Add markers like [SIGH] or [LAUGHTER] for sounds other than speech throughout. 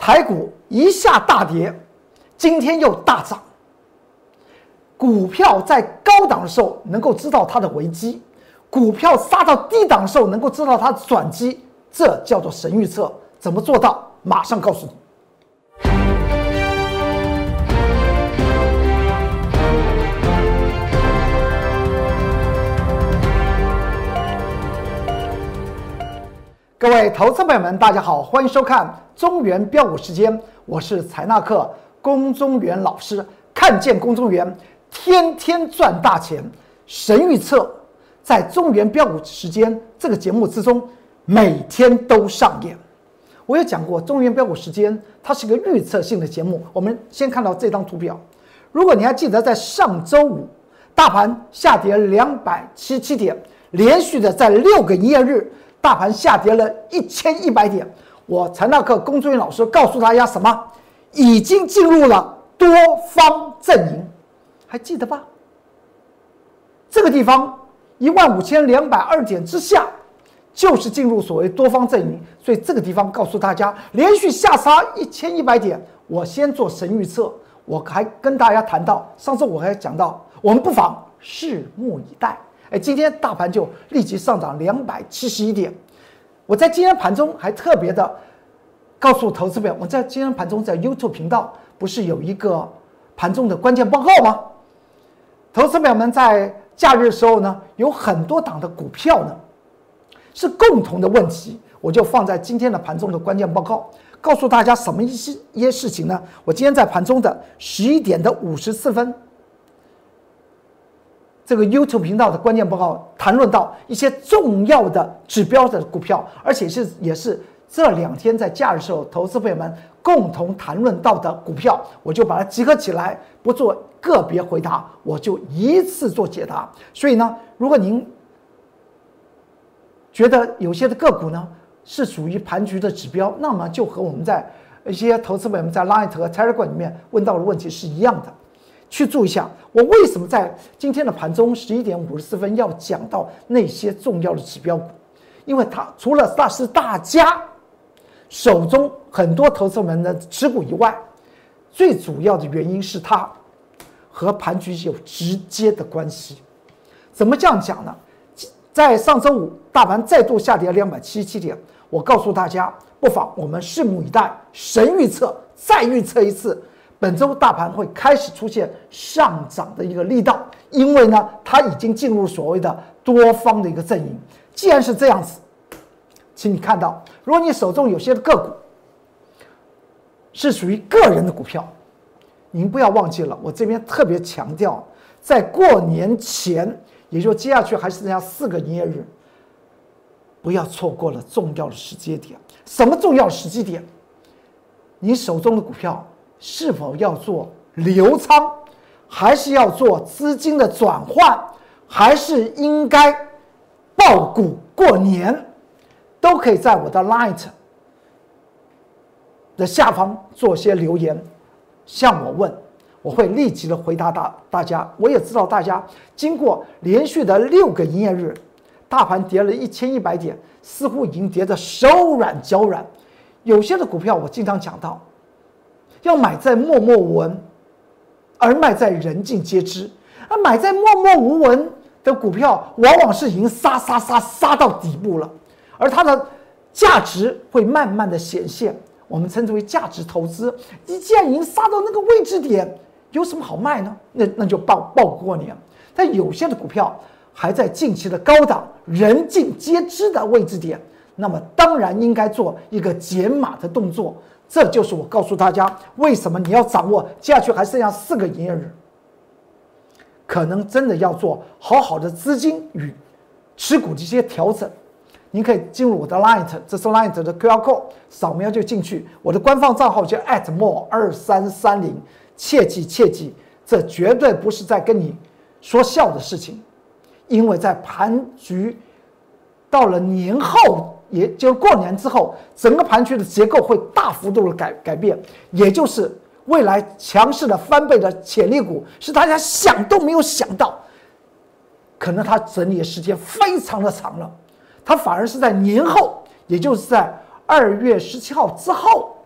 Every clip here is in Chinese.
台股一下大跌，今天又大涨。股票在高档的时候能够知道它的危机，股票杀到低档的时候能够知道它的转机，这叫做神预测。怎么做到？马上告诉你。各位投资朋友们，大家好，欢迎收看中原标股时间，我是财纳克龚中原老师。看见龚中原，天天赚大钱。神预测在中原标股时间这个节目之中，每天都上演。我有讲过，中原标股时间它是个预测性的节目。我们先看到这张图表，如果你还记得，在上周五，大盘下跌两百七七点，连续的在六个营业日。大盘下跌了一千一百点，我财纳克龚忠元老师告诉大家什么？已经进入了多方阵营，还记得吧？这个地方一万五千两百二点之下，就是进入所谓多方阵营。所以这个地方告诉大家，连续下杀一千一百点，我先做神预测。我还跟大家谈到，上次我还讲到，我们不妨拭目以待。哎，今天大盘就立即上涨两百七十一点。我在今天盘中还特别的告诉投资友，我在今天盘中在 YouTube 频道不是有一个盘中的关键报告吗？投资友们在假日的时候呢，有很多档的股票呢是共同的问题，我就放在今天的盘中的关键报告，告诉大家什么一些一些事情呢？我今天在盘中的十一点的五十四分。这个 YouTube 频道的关键报告谈论到一些重要的指标的股票，而且是也是这两天在假日时候投资朋友们共同谈论到的股票，我就把它集合起来，不做个别回答，我就一次做解答。所以呢，如果您觉得有些的个股呢是属于盘局的指标，那么就和我们在一些投资朋友们在 Line 和 Telegram 里面问到的问题是一样的。去注意一下，我为什么在今天的盘中十一点五十四分要讲到那些重要的指标股？因为它除了那是大家手中很多投资人的持股以外，最主要的原因是它和盘局有直接的关系。怎么这样讲呢？在上周五大盘再度下跌两百七十七点，我告诉大家，不妨我们拭目以待，神预测再预测一次。本周大盘会开始出现上涨的一个力道，因为呢，它已经进入所谓的多方的一个阵营。既然是这样子，请你看到，如果你手中有些个股是属于个人的股票，您不要忘记了，我这边特别强调，在过年前，也就接下去还剩下四个营业日，不要错过了重要的时间点。什么重要时机点？你手中的股票。是否要做流仓，还是要做资金的转换，还是应该爆股过年，都可以在我的 Light 的下方做些留言，向我问，我会立即的回答大大家。我也知道大家经过连续的六个营业日，大盘跌了一千一百点，似乎已经跌得手软脚软。有些的股票我经常讲到。要买在默默无闻，而卖在人尽皆知。而买在默默无闻的股票，往往是已经杀杀杀杀到底部了，而它的价值会慢慢的显现。我们称之为价值投资。你既然已经杀到那个位置点，有什么好卖呢？那那就报报过年。但有些的股票还在近期的高档，人尽皆知的位置点，那么当然应该做一个减码的动作。这就是我告诉大家，为什么你要掌握接下去还剩下四个营业日，可能真的要做好好的资金与持股的一些调整。您可以进入我的 Line，这是 Line 的 QR code，扫描就进去。我的官方账号叫 @more 二三三零，切记切记，这绝对不是在跟你说笑的事情，因为在盘局到了年后。也就过年之后，整个盘区的结构会大幅度的改改变，也就是未来强势的翻倍的潜力股，是大家想都没有想到，可能它整理的时间非常的长了，它反而是在年后，也就是在二月十七号之后，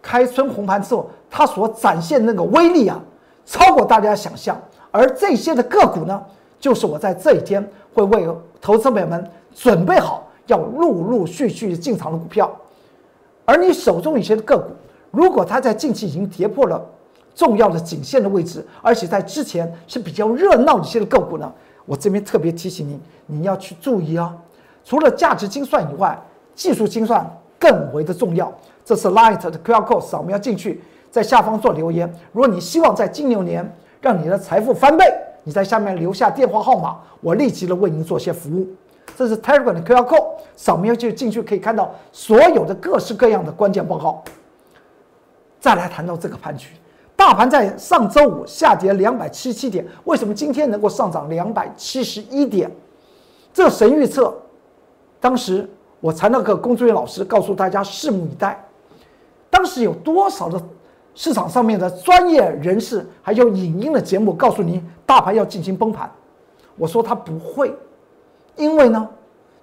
开。春红盘之后，它所展现那个威力啊，超过大家想象。而这些的个股呢，就是我在这一天会为投资朋友们准备好要陆陆续续进场的股票。而你手中一些个股，如果它在近期已经跌破了重要的颈线的位置，而且在之前是比较热闹一些的个股呢，我这边特别提醒你，你要去注意啊。除了价值精算以外，技术精算更为的重要。这是 Light 的 QR code，扫描进去，在下方做留言。如果你希望在金牛年让你的财富翻倍，你在下面留下电话号码，我立即的为您做些服务。这是 Telegram 的 QR code，扫描就进去可以看到所有的各式各样的关键报告。再来谈到这个盘局，大盘在上周五下跌两百七七点，为什么今天能够上涨两百七十一点？这神预测，当时我才那个工作人员老师告诉大家拭目以待。当时有多少的市场上面的专业人士，还有影音的节目告诉你大盘要进行崩盘？我说他不会，因为呢，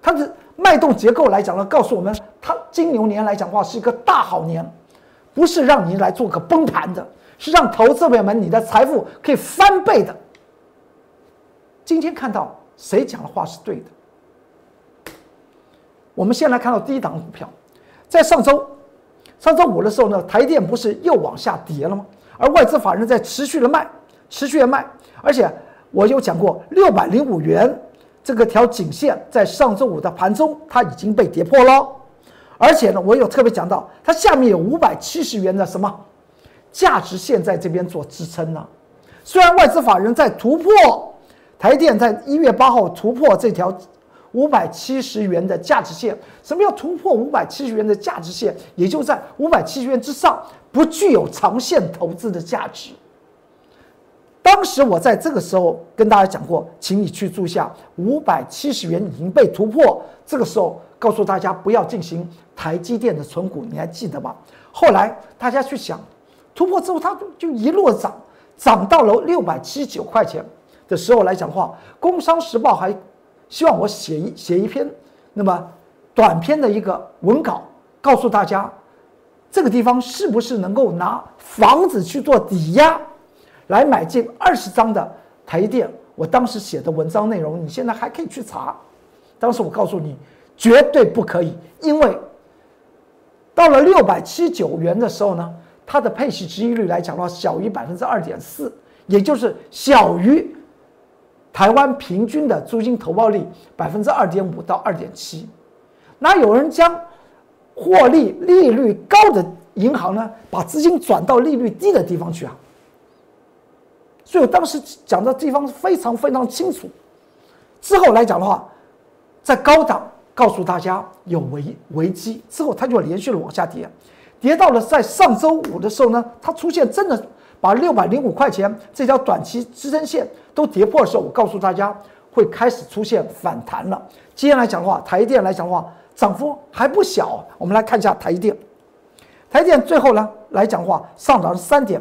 它的脉动结构来讲呢，告诉我们，它金牛年来讲话是一个大好年，不是让你来做个崩盘的，是让投资朋友们你的财富可以翻倍的。今天看到谁讲的话是对的？我们先来看到第一档股票，在上周。上周五的时候呢，台电不是又往下跌了吗？而外资法人在持续的卖，持续的卖，而且我有讲过，六百零五元这个条颈线在上周五的盘中它已经被跌破了，而且呢，我有特别讲到，它下面有五百七十元的什么价值线在这边做支撑呢？虽然外资法人在突破台电在一月八号突破这条。五百七十元的价值线，什么叫突破五百七十元的价值线？也就在五百七十元之上，不具有长线投资的价值。当时我在这个时候跟大家讲过，请你去注下五百七十元已经被突破。这个时候告诉大家不要进行台积电的存股，你还记得吧？后来大家去想，突破之后它就一路涨，涨到了六百七十九块钱的时候来讲话，《工商时报》还。希望我写一写一篇，那么短篇的一个文稿，告诉大家，这个地方是不是能够拿房子去做抵押，来买进二十张的台电？我当时写的文章内容，你现在还可以去查。当时我告诉你，绝对不可以，因为到了六百七九元的时候呢，它的配息值益率来讲的话，小于百分之二点四，也就是小于。台湾平均的租金投报率百分之二点五到二点七，那有人将获利利率高的银行呢，把资金转到利率低的地方去啊？所以我当时讲的地方非常非常清楚。之后来讲的话，在高档告诉大家有危危机之后，它就连续的往下跌，跌到了在上周五的时候呢，它出现真的。把六百零五块钱这条短期支撑线都跌破的时候，我告诉大家会开始出现反弹了。今天来讲的话，台电来讲的话，涨幅还不小。我们来看一下台电，台电最后呢来讲的话，上涨了三点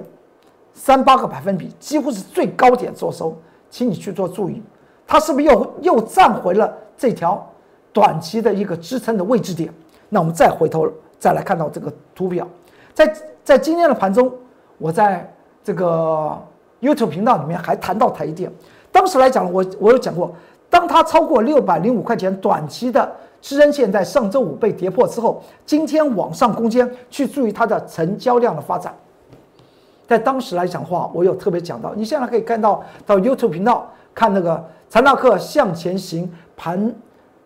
三八个百分比，几乎是最高点做收，请你去做注意，它是不是又又站回了这条短期的一个支撑的位置点？那我们再回头再来看到这个图表，在在今天的盘中，我在。这个 YouTube 频道里面还谈到台电，当时来讲，我我有讲过，当它超过六百零五块钱短期的支撑线在上周五被跌破之后，今天往上攻坚，去注意它的成交量的发展。在当时来讲话，我有特别讲到，你现在可以看到到 YouTube 频道看那个财纳克向前行盘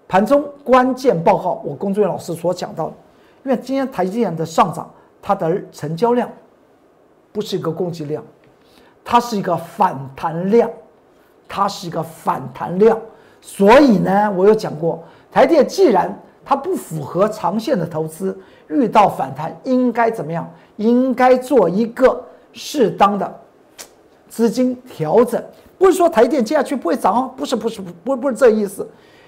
盘中关键报告，我工作人员老师所讲到的，因为今天台积电的上涨，它的成交量。不是一个供给量，它是一个反弹量，它是一个反弹量。所以呢，我有讲过，台电既然它不符合长线的投资，遇到反弹应该怎么样？应该做一个适当的资金调整。不是说台电接下去不会涨哦，不是，不是，不，不是这意思。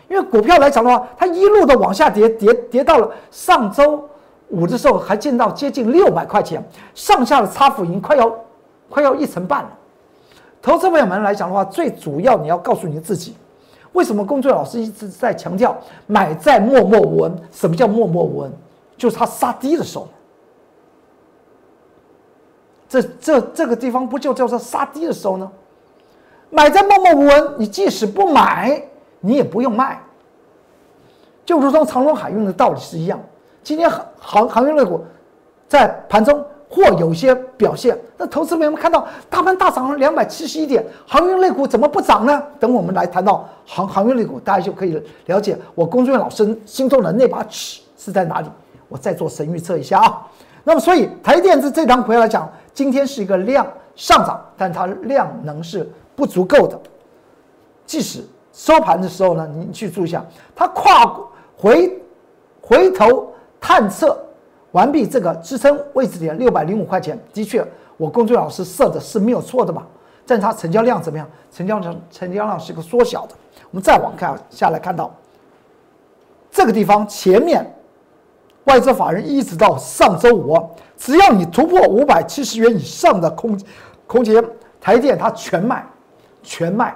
因为股票来讲的话，它一路的往下跌，跌跌到了上周。五的时候还见到接近六百块钱，上下的差幅已经快要快要一成半了。投资朋友们来讲的话，最主要你要告诉你自己，为什么工作老师一直在强调买在默默无闻？什么叫默默无闻？就是他杀低的时候，这这这个地方不就叫做杀低的时候呢？买在默默无闻，你即使不买，你也不用卖。就如同长荣海运的道理是一样。今天航航航运类股在盘中或有些表现，那投资朋友们看到大盘大涨了两百七十一点，航运类股怎么不涨呢？等我们来谈到航航运类股，大家就可以了解我工作人员老师心中的那把尺是在哪里。我再做神预测一下啊。那么，所以台电子这档股票来讲，今天是一个量上涨，但它量能是不足够的。即使收盘的时候呢，你去注意一下，它跨回回头探测完毕这个支撑位置点六百零五块钱，的确，我工作老师设的是没有错的吧？但它成交量怎么样？成交量成交量是一个缩小的。我们再往看下来看到这个地方前面。外资法人一直到上周五，只要你突破五百七十元以上的空空间，台电它全卖，全卖。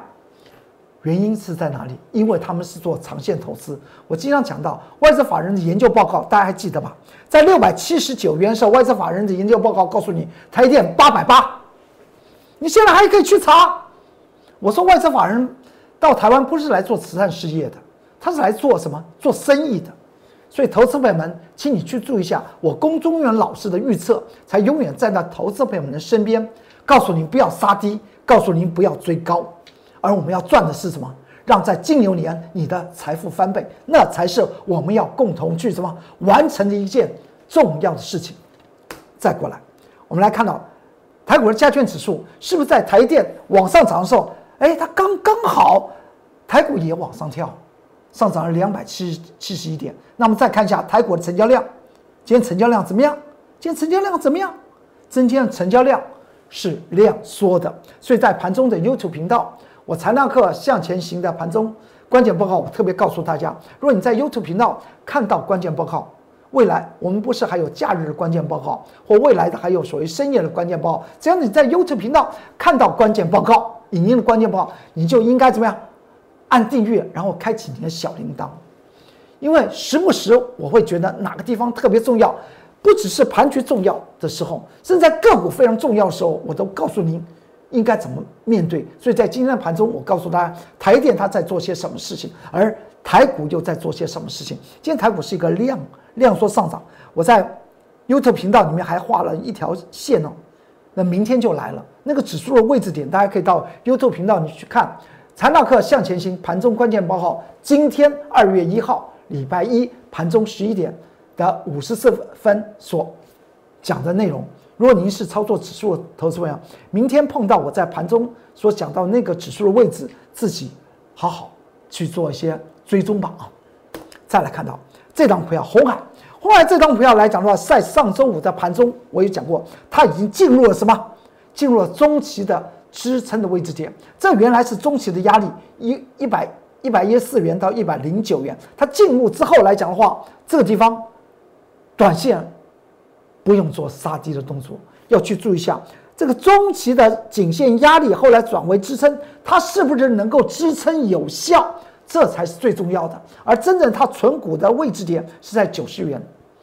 原因是在哪里？因为他们是做长线投资。我经常讲到外资法人的研究报告，大家还记得吧？在六百七十九元时候，外资法人的研究报告告诉你台电八百八，你现在还可以去查。我说外资法人到台湾不是来做慈善事业的，他是来做什么？做生意的。所以，投资朋友们，请你去注意一下我龚中原老师的预测，才永远站在投资朋友们的身边，告诉您不要杀低，告诉您不要追高，而我们要赚的是什么？让在金牛年你的财富翻倍，那才是我们要共同去什么完成的一件重要的事情。再过来，我们来看到台股的加权指数是不是在台电往上涨的时候，哎，它刚刚好，台股也往上跳。上涨了两百七七十一点。那么再看一下台股的成交量，今天成交量怎么样？今天成交量怎么样？今天成交量是量缩的。所以在盘中的 YouTube 频道，我财量课向前行的盘中关键报告，我特别告诉大家：如果你在 YouTube 频道看到关键报告，未来我们不是还有假日的关键报告，或未来的还有所谓深夜的关键报告。只要你在 YouTube 频道看到关键报告、影音的关键报告，你就应该怎么样？按订阅，然后开启你的小铃铛，因为时不时我会觉得哪个地方特别重要，不只是盘局重要的时候，甚至在个股非常重要的时候，我都告诉您应该怎么面对。所以在今天的盘中，我告诉大家台电它在做些什么事情，而台股又在做些什么事情。今天台股是一个量量缩上涨，我在 YouTube 频道里面还画了一条线哦，那明天就来了，那个指数的位置点，大家可以到 YouTube 频道你去看。财纳克向前行盘中关键报告，今天二月一号礼拜一盘中十一点的五十四分所讲的内容。如果您是操作指数的投资朋友，明天碰到我在盘中所讲到那个指数的位置，自己好好去做一些追踪吧啊！再来看到这张股票红海，红海这张股票来讲的话，在上周五的盘中我也讲过，它已经进入了什么？进入了中期的。支撑的位置点，这原来是中期的压力，一一百一百一十四元到一百零九元。它进入之后来讲的话，这个地方，短线不用做杀低的动作，要去注意一下这个中期的颈线压力，后来转为支撑，它是不是能够支撑有效，这才是最重要的。而真正它存股的位置点是在九十元，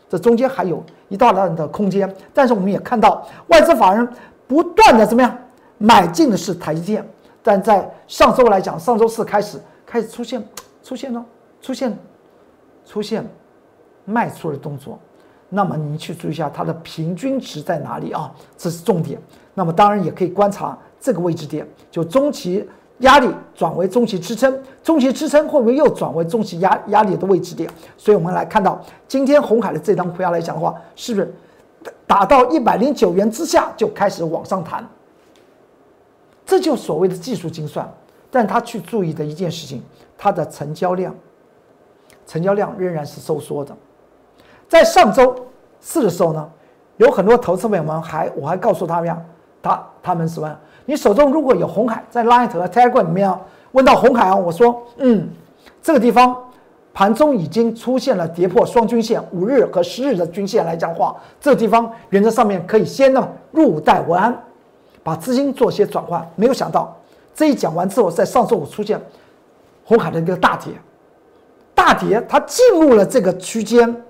这中间还有一大段的空间。但是我们也看到外资法人不断的怎么样？买进的是台积电，但在上周来讲，上周四开始开始出现 [TSK] 出现了出现出现卖出的动作，那么你去注意一下它的平均值在哪里啊？这是重点。那么当然也可以观察这个位置点，就中期压力转为中期支撑，中期支撑会不会又转为中期压压力的位置点？所以我们来看到今天红海的这张图表来讲的话，是不是打到一百零九元之下就开始往上弹？这就所谓的技术精算，但他去注意的一件事情，它的成交量，成交量仍然是收缩的。在上周四的时候呢，有很多投资朋友们还，我还告诉他们呀，他他们什么？你手中如果有红海，在 Line 和 Telegram 里面问到红海啊，我说，嗯，这个地方盘中已经出现了跌破双均线，五日和十日的均线来讲话，这地方原则上面可以先呢入袋为安。把资金做些转换，没有想到这一讲完之后，在上周五出现红海的一个大跌，大跌，它进入了这个区间，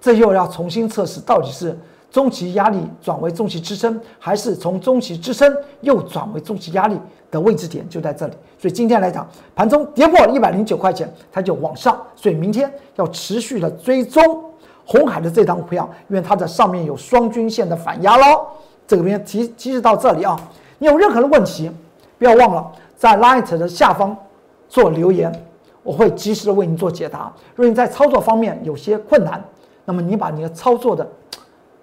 这又要重新测试到底是中期压力转为中期支撑，还是从中期支撑又转为中期压力的位置点就在这里。所以今天来讲，盘中跌破一百零九块钱，它就往上。所以明天要持续的追踪红海的这张股票，因为它的上面有双均线的反压喽。这个边提提示到这里啊，你有任何的问题，不要忘了在 Light 的下方做留言，我会及时的为你做解答。如果你在操作方面有些困难，那么你把你的操作的。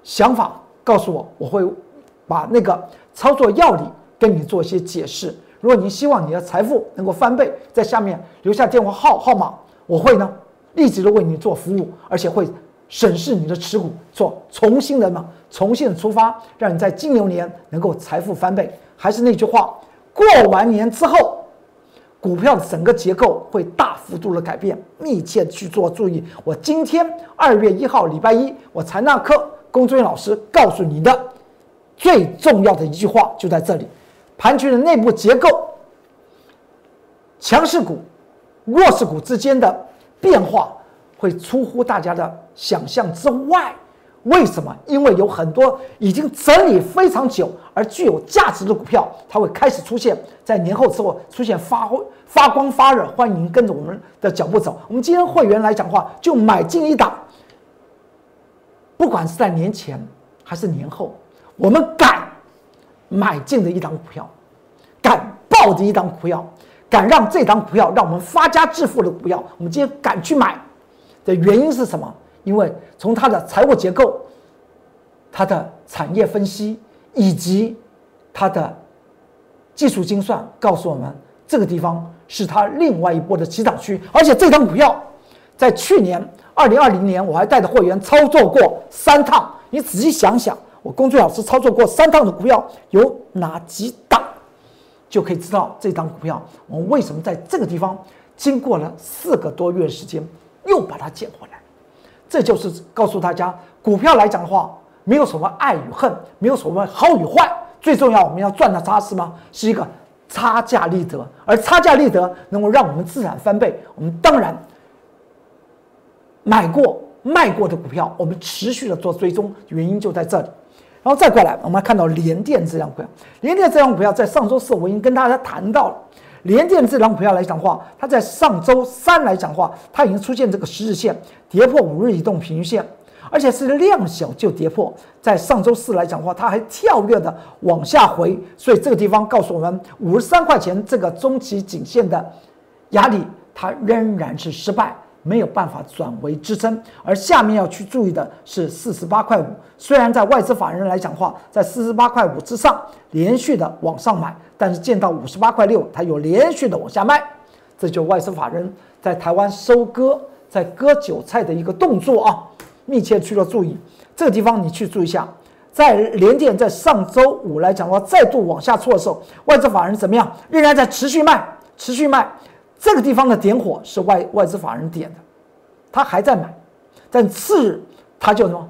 想法告诉我，我会把那个操作要领跟你做一些解释。如果你希望你的财富能够翻倍，在下面留下电话号号码，我会呢立即的为你做服务，而且会审视你的持股，做重新的呢重新的出发，让你在金牛年能够财富翻倍。还是那句话，过完年之后，股票的整个结构会大幅度的改变，密切去做注意。我今天二月一号礼拜一，我财纳课。龚志远老师告诉你的最重要的一句话就在这里：盘区的内部结构、强势股、弱势股之间的变化会出乎大家的想象之外。为什么？因为有很多已经整理非常久而具有价值的股票，它会开始出现在年后之后出现发发光发热。欢迎跟着我们的脚步走。我们今天会员来讲话，就买进一档。不管是在年前还是年后，我们敢买进的一档股票，敢抱的一档股票，敢让这档股票让我们发家致富的股票，我们今天敢去买的原因是什么？因为从它的财务结构、它的产业分析以及它的技术精算，告诉我们这个地方是它另外一波的起涨区，而且这张股票在去年。二零二零年，我还带着会员操作过三趟。你仔细想想，我工作老师操作过三趟的股票有哪几档，就可以知道这张股票我们为什么在这个地方经过了四个多月时间又把它捡回来。这就是告诉大家，股票来讲的话，没有什么爱与恨，没有什么好与坏，最重要我们要赚的差是吗？是一个差价利得，而差价利得能够让我们自然翻倍。我们当然。买过卖过的股票，我们持续的做追踪，原因就在这里。然后再过来，我们看到联电这张股票，联电这张股票在上周四我已经跟大家谈到了。连电智能股票来讲话，它在上周三来讲话，它已经出现这个十日线跌破五日移动平均线，而且是量小就跌破。在上周四来讲话，它还跳跃的往下回，所以这个地方告诉我们，五十三块钱这个中期颈线的压力，它仍然是失败。没有办法转为支撑，而下面要去注意的是四十八块五。虽然在外资法人来讲话，在四十八块五之上连续的往上买，但是见到五十八块六，它又连续的往下卖，这就外资法人在台湾收割、在割韭菜的一个动作啊！密切去了注意这个地方，你去注意一下，在连电在上周五来讲的话，再度往下挫的时候，外资法人怎么样？仍然在持续卖，持续卖。这个地方的点火是外外资法人点的，他还在买，但次日他就什么，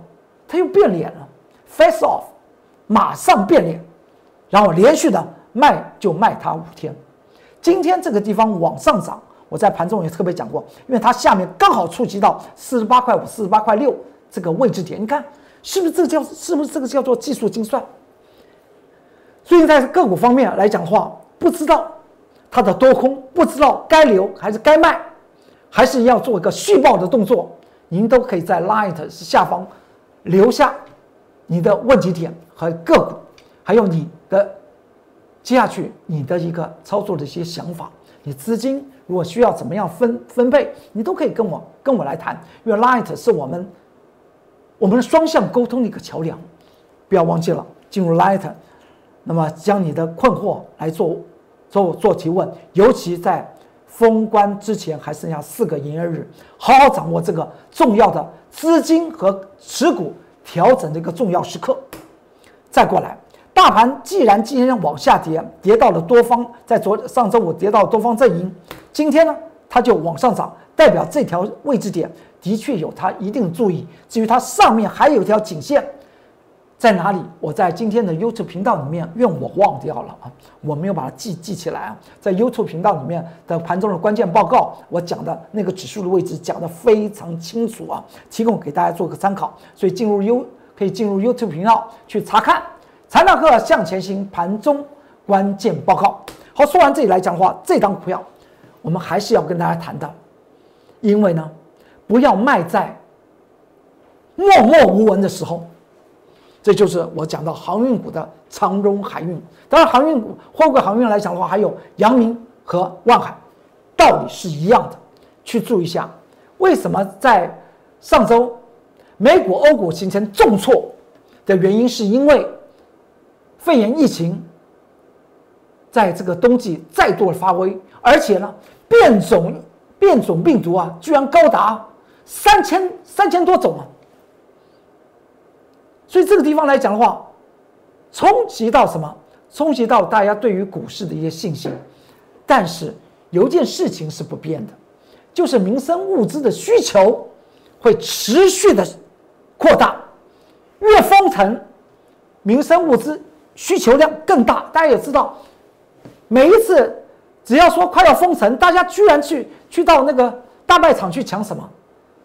他又变脸了，face off，马上变脸，然后连续的卖就卖它五天，今天这个地方往上涨，我在盘中也特别讲过，因为它下面刚好触及到四十八块五、四十八块六这个位置点，你看是不是这个叫是不是这个叫做技术精算？所以在个股方面来讲的话，不知道。它的多空不知道该留还是该卖，还是要做一个续报的动作，您都可以在 Light 下方留下你的问题点和个股，还有你的接下去你的一个操作的一些想法。你资金如果需要怎么样分分配，你都可以跟我跟我来谈，因为 Light 是我们我们双向沟通的一个桥梁。不要忘记了进入 Light，那么将你的困惑来做。做做提问，尤其在封关之前还剩下四个营业日，好好掌握这个重要的资金和持股调整的一个重要时刻。再过来，大盘既然今天往下跌，跌到了多方在昨上周五跌到多方阵营，今天呢它就往上涨，代表这条位置点的确有它一定注意。至于它上面还有一条颈线。在哪里？我在今天的 YouTube 频道里面，愿我忘掉了啊，我没有把它记记起来啊。在 YouTube 频道里面的盘中的关键报告，我讲的那个指数的位置讲得非常清楚啊，提供给大家做个参考。所以进入 U 可以进入 YouTube 频道去查看财纳克向前行盘中关键报告。好，说完这里来讲的话，这张股票我们还是要跟大家谈的，因为呢，不要卖在默默无闻的时候。这就是我讲到航运股的长荣海运。当然，航运股货柜航运来讲的话，还有阳明和万海，道理是一样的。去注意一下，为什么在上周美股、欧股形成重挫的原因，是因为肺炎疫情在这个冬季再度发威，而且呢，变种变种病毒啊，居然高达三千三千多种啊！所以这个地方来讲的话，冲击到什么？冲击到大家对于股市的一些信心。但是有一件事情是不变的，就是民生物资的需求会持续的扩大。越封城，民生物资需求量更大。大家也知道，每一次只要说快要封城，大家居然去去到那个大卖场去抢什么？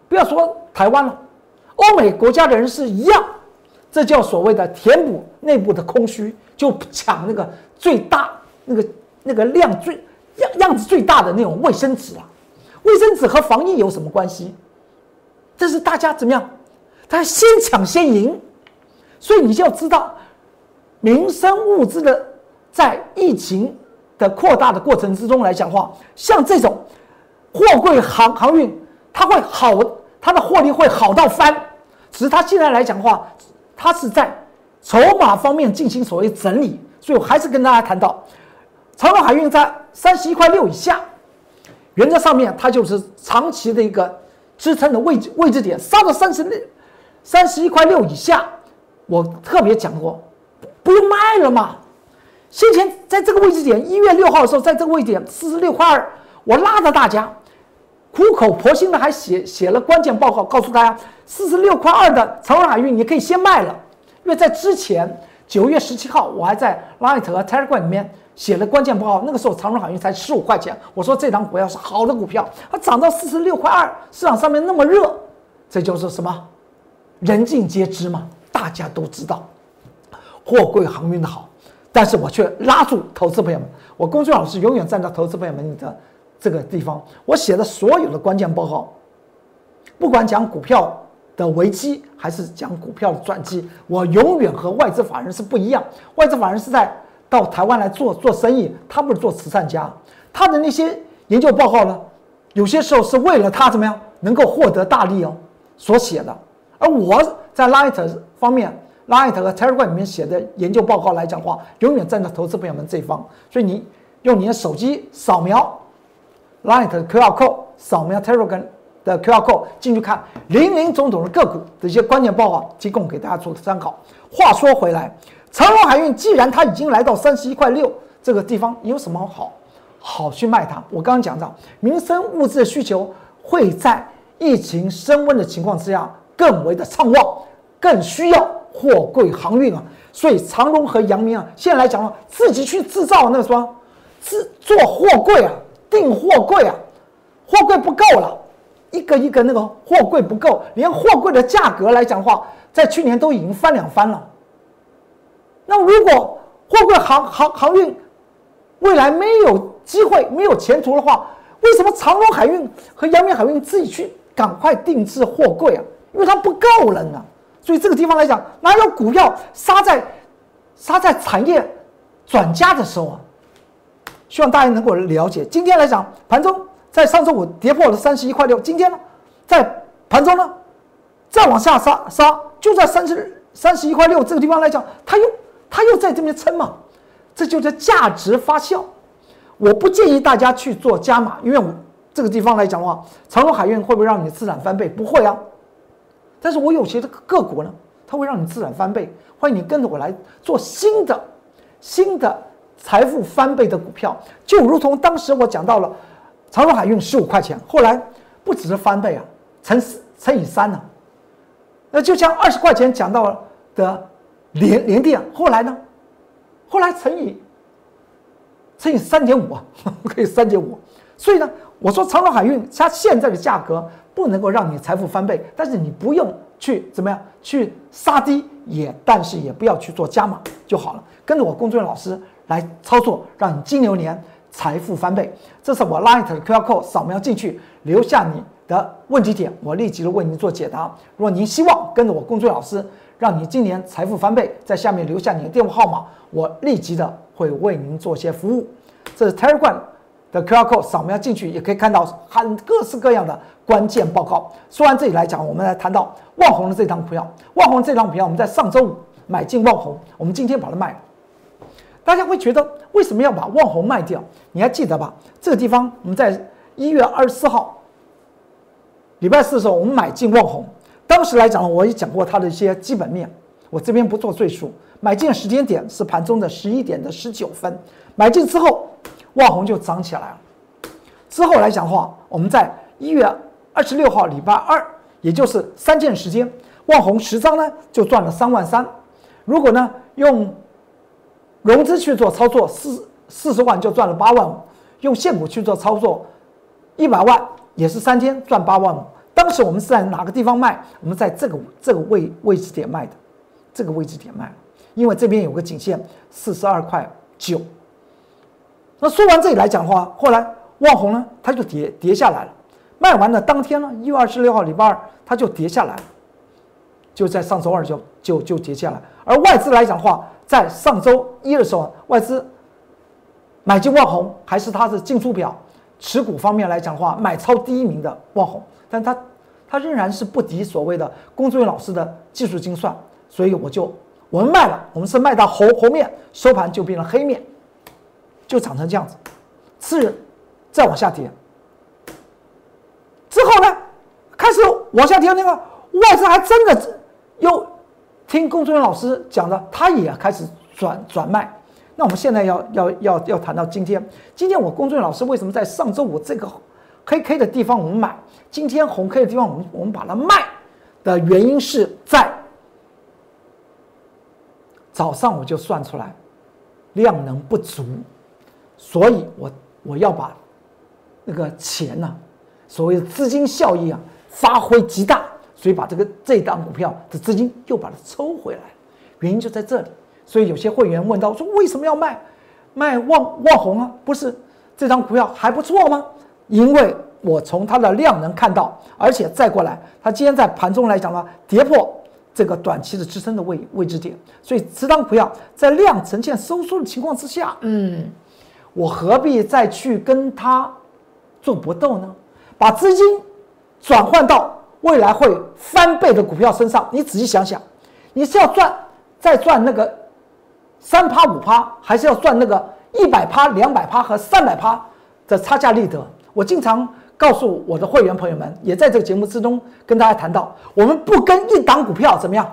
不要说台湾了，欧美国家的人是一样。这叫所谓的填补内部的空虚，就抢那个最大、那个那个量最样样子最大的那种卫生纸啊！卫生纸和防疫有什么关系？这是大家怎么样？他先抢先赢，所以你就要知道，民生物资的在疫情的扩大的过程之中来讲话，像这种货柜航航运，它会好，它的获利会好到翻。只是它现在来讲的话。它是在筹码方面进行所谓整理，所以我还是跟大家谈到，长荣海运在三十一块六以下，原则上面它就是长期的一个支撑的位置位置点，杀到三十六三十一块六以下，我特别讲过，不用卖了嘛。先前在这个位置点，一月六号的时候，在这个位置点四十六块二，我拉着大家。苦口婆心的还写写了关键报告，告诉大家四十六块二的长荣海运你可以先卖了，因为在之前九月十七号我还在 Light 和 Telegram 里面写了关键报告，那个时候长荣海运才十五块钱，我说这张股票是好的股票，它涨到四十六块二，市场上面那么热，这就是什么？人尽皆知嘛，大家都知道货柜航运的好，但是我却拉住投资朋友们，我公孙老师永远站在投资朋友们的。这个地方，我写的所有的关键报告，不管讲股票的危机，还是讲股票的转机，我永远和外资法人是不一样。外资法人是在到台湾来做做生意，他不是做慈善家。他的那些研究报告呢，有些时候是为了他怎么样能够获得大利哦所写的。而我在 Light 方面，Light 和 Telegram 里面写的研究报告来讲的话，永远站在投资朋友们这一方。所以你用你的手机扫描。Light 的 QR code 扫描 Telegram 的 QR code 进去看，林林总总的个股的一些关键报告，提供给大家做参考。话说回来，长荣海运既然它已经来到三十一块六这个地方，有什么好好去卖它？我刚刚讲到，民生物资的需求会在疫情升温的情况之下更为的畅旺，更需要货柜航运啊。所以长荣和阳明啊，现在来讲啊，自己去制造那个什么，制做货柜啊。订货柜啊，货柜不够了，一个一个那个货柜不够，连货柜的价格来讲的话，在去年都已经翻两番了。那如果货柜航航航运未来没有机会、没有前途的话，为什么长荣海运和阳明海运自己去赶快定制货柜啊？因为它不够了呢。所以这个地方来讲，哪有股票杀在杀在产业转佳的时候啊？希望大家能够了解。今天来讲，盘中在上周五跌破了三十一块六，今天呢，在盘中呢，再往下杀杀，就在三十三十一块六这个地方来讲，它又它又在这边撑嘛，这就叫价值发酵。我不建议大家去做加码，因为我这个地方来讲的话，长荣海运会不会让你资产翻倍？不会啊。但是我有些的个股呢，它会让你资产翻倍。欢迎你跟着我来做新的新的。财富翻倍的股票，就如同当时我讲到了长荣海运十五块钱，后来不只是翻倍啊，乘乘以三呢。那就像二十块钱讲到的联联电，后来呢，后来乘以乘以三点五啊，[LAUGHS] 可以三点五。所以呢，我说长荣海运它现在的价格不能够让你财富翻倍，但是你不用去怎么样去杀低，也但是也不要去做加码就好了。跟着我工作人员老师来操作，让你金牛年财富翻倍。这是我 Light 的 QR code，扫描进去，留下你的问题点，我立即的为您做解答。如果您希望跟着我工作老师，让你今年财富翻倍，在下面留下你的电话号码，我立即的会为您做些服务。这是 Telegram 的 QR code，扫描进去也可以看到很各式各样的关键报告。说完这里来讲，我们来谈到万红的这张股票。万红这张股票，我们在上周五买进万红，我们今天把它卖了。大家会觉得为什么要把万红卖掉？你还记得吧？这个地方我们在一月二十四号，礼拜四的时候，我们买进万红。当时来讲，我也讲过它的一些基本面，我这边不做赘述。买进时间点是盘中的十一点的十九分，买进之后，万红就涨起来了。之后来讲的话，我们在一月二十六号礼拜二，也就是三天时间，万红十张呢就赚了三万三。如果呢用融资去做操作四四十万就赚了八万五，用现股去做操作一百万也是三天赚八万五。当时我们是在哪个地方卖？我们在这个这个位位置点卖的，这个位置点卖，因为这边有个颈线四十二块九。那说完这里来讲的话，后来望红呢，它就跌跌下来了。卖完的当天呢，一月二十六号礼拜二，它就跌下来了，就在上周二就就就跌下来。而外资来讲的话，在上周一的时候，外资买进万红，还是它的进出表持股方面来讲的话，买超第一名的万红，但它它仍然是不敌所谓的工作人员老师的技术精算，所以我就我们卖了，我们是卖到红红面，收盘就变成黑面，就长成这样子。次日再往下跌，之后呢，开始往下跌，那个外资还真的又。听工作人员老师讲的，他也开始转转卖。那我们现在要要要要谈到今天，今天我工作人员老师为什么在上周五这个黑 K 的地方我们买，今天红 K 的地方我们我们把它卖的原因是在早上我就算出来量能不足，所以我我要把那个钱呢，所谓的资金效益啊发挥极大。所以把这个这档股票的资金又把它抽回来，原因就在这里。所以有些会员问到说：为什么要卖？卖旺旺红啊？不是这张股票还不错吗？因为我从它的量能看到，而且再过来，它今天在盘中来讲呢，跌破这个短期的支撑的位位置点。所以这张股票在量呈现收缩的情况之下，嗯，我何必再去跟它做搏斗呢？把资金转换到。未来会翻倍的股票身上，你仔细想想，你是要赚再赚那个三趴五趴，还是要赚那个一百趴、两百趴和三百趴的差价利得？我经常告诉我的会员朋友们，也在这个节目之中跟大家谈到，我们不跟一档股票怎么样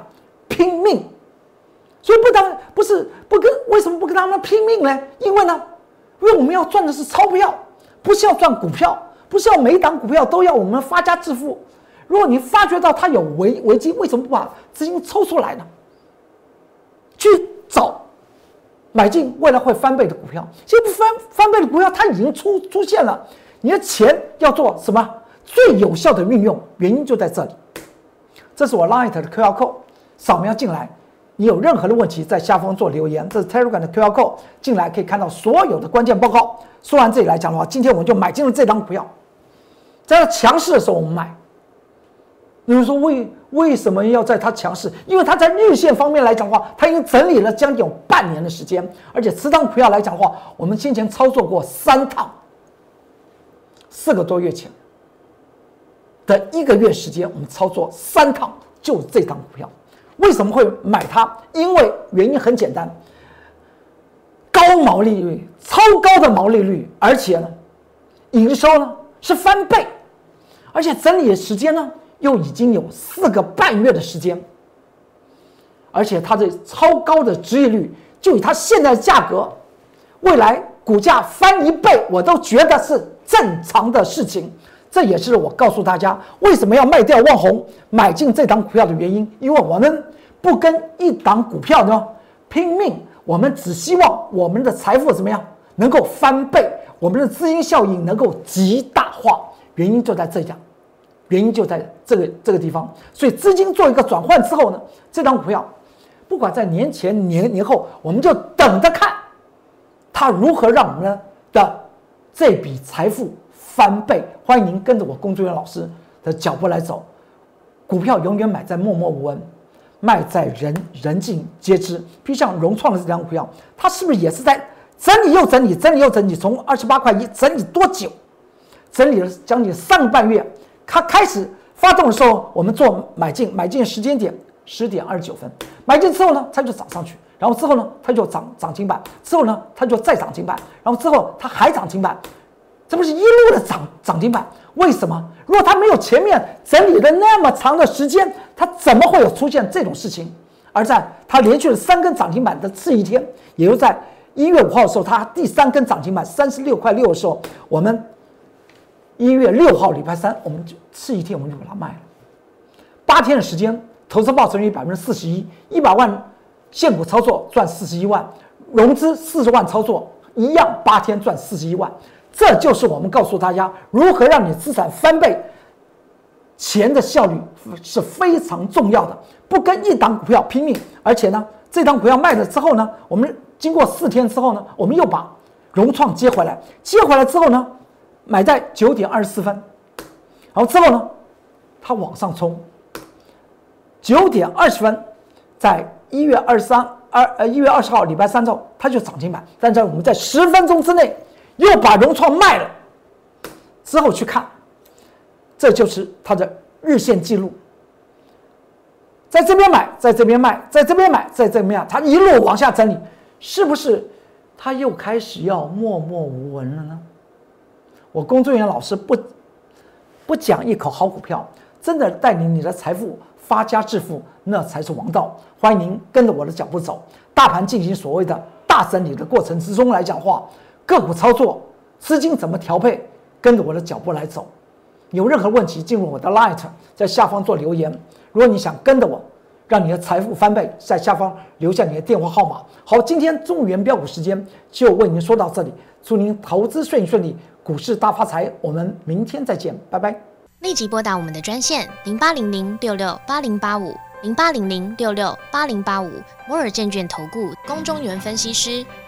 拼命，所以不当不是不跟为什么不跟他们拼命呢？因为呢，因为我们要赚的是钞票，不是要赚股票，不是要每档股票都要我们发家致富。如果你发觉到它有危危机，为什么不把资金抽出来呢？去找买进未来会翻倍的股票。这不翻翻倍的股票，它已经出出现了。你的钱要做什么最有效的运用？原因就在这里。这是我 Light 的 QR code，扫描进来。你有任何的问题，在下方做留言。这是 Telegram 的 QR code，进来可以看到所有的关键报告。说完这里来讲的话，今天我们就买进了这张股票，在强势的时候我们买。有人说为为什么要在它强势？因为它在日线方面来讲的话，它已经整理了将近有半年的时间，而且持仓股票来讲的话，我们先前操作过三趟，四个多月前的一个月时间，我们操作三趟，就这张股票。为什么会买它？因为原因很简单，高毛利率、超高的毛利率，而且呢，营收呢是翻倍，而且整理的时间呢。又已经有四个半月的时间，而且它的超高的值业率，就以它现在的价格，未来股价翻一倍，我都觉得是正常的事情。这也是我告诉大家为什么要卖掉万红，买进这档股票的原因。因为我们不跟一档股票呢拼命，我们只希望我们的财富怎么样能够翻倍，我们的资金效应能够极大化。原因就在这样。原因就在这个这个地方。所以资金做一个转换之后呢，这张股票不管在年前年年后，我们就等着看它如何让我们的这笔财富翻倍。欢迎您跟着我工作人员老师的脚步来走，股票永远买在默默无闻。卖在人人尽皆知，比如像融创的这张股票，它是不是也是在整理又整理，整理又整理？从二十八块一整理多久？整理了将近上半月。它开始发动的时候，我们做买进，买进时间点十点二十九分，买进之后呢，它就涨上去，然后之后呢，它就涨涨停板，之后呢，它就再涨停板，然后之后它还涨停板，这不是一路的涨涨停板？为什么？如果它没有前面整理了那么长的时间，它怎么会有出现这种事情？而在它连续了三根涨停板的次一天，也就在一月五号的时候，它第三根涨停板三十六块六的时候，我们一月六号礼拜三，我们就次一天我们就把它卖了。八天的时间，投资报酬率百分之四十一，一百万现股操作赚四十一万，融资四十万操作一样，八天赚四十一万。这就是我们告诉大家如何让你资产翻倍，钱的效率是非常重要的。不跟一档股票拼命，而且呢，这档股票卖了之后呢，我们经过四天之后呢，我们又把融创接回来，接回来之后呢，买在九点二十四分，然后之后呢，它往上冲，九点二十分，在一月二十三二呃一月二十号礼拜三之后，它就涨停板，但在我们在十分钟之内。又把融创卖了，之后去看，这就是它的日线记录。在这边买，在这边卖，在这边买，在这边卖，它一路往下整理，是不是它又开始要默默无闻了呢？我工作人员老师不不讲一口好股票，真的带领你的财富发家致富，那才是王道。欢迎您跟着我的脚步走，大盘进行所谓的大整理的过程之中来讲话。个股操作，资金怎么调配？跟着我的脚步来走。有任何问题，进入我的 Light，在下方做留言。如果你想跟着我，让你的财富翻倍，在下方留下你的电话号码。好，今天中原标股时间就为您说到这里，祝您投资顺顺利，股市大发财。我们明天再见，拜拜。立即拨打我们的专线零八零零六六八零八五零八零零六六八零八五摩尔证券投顾龚中原分析师。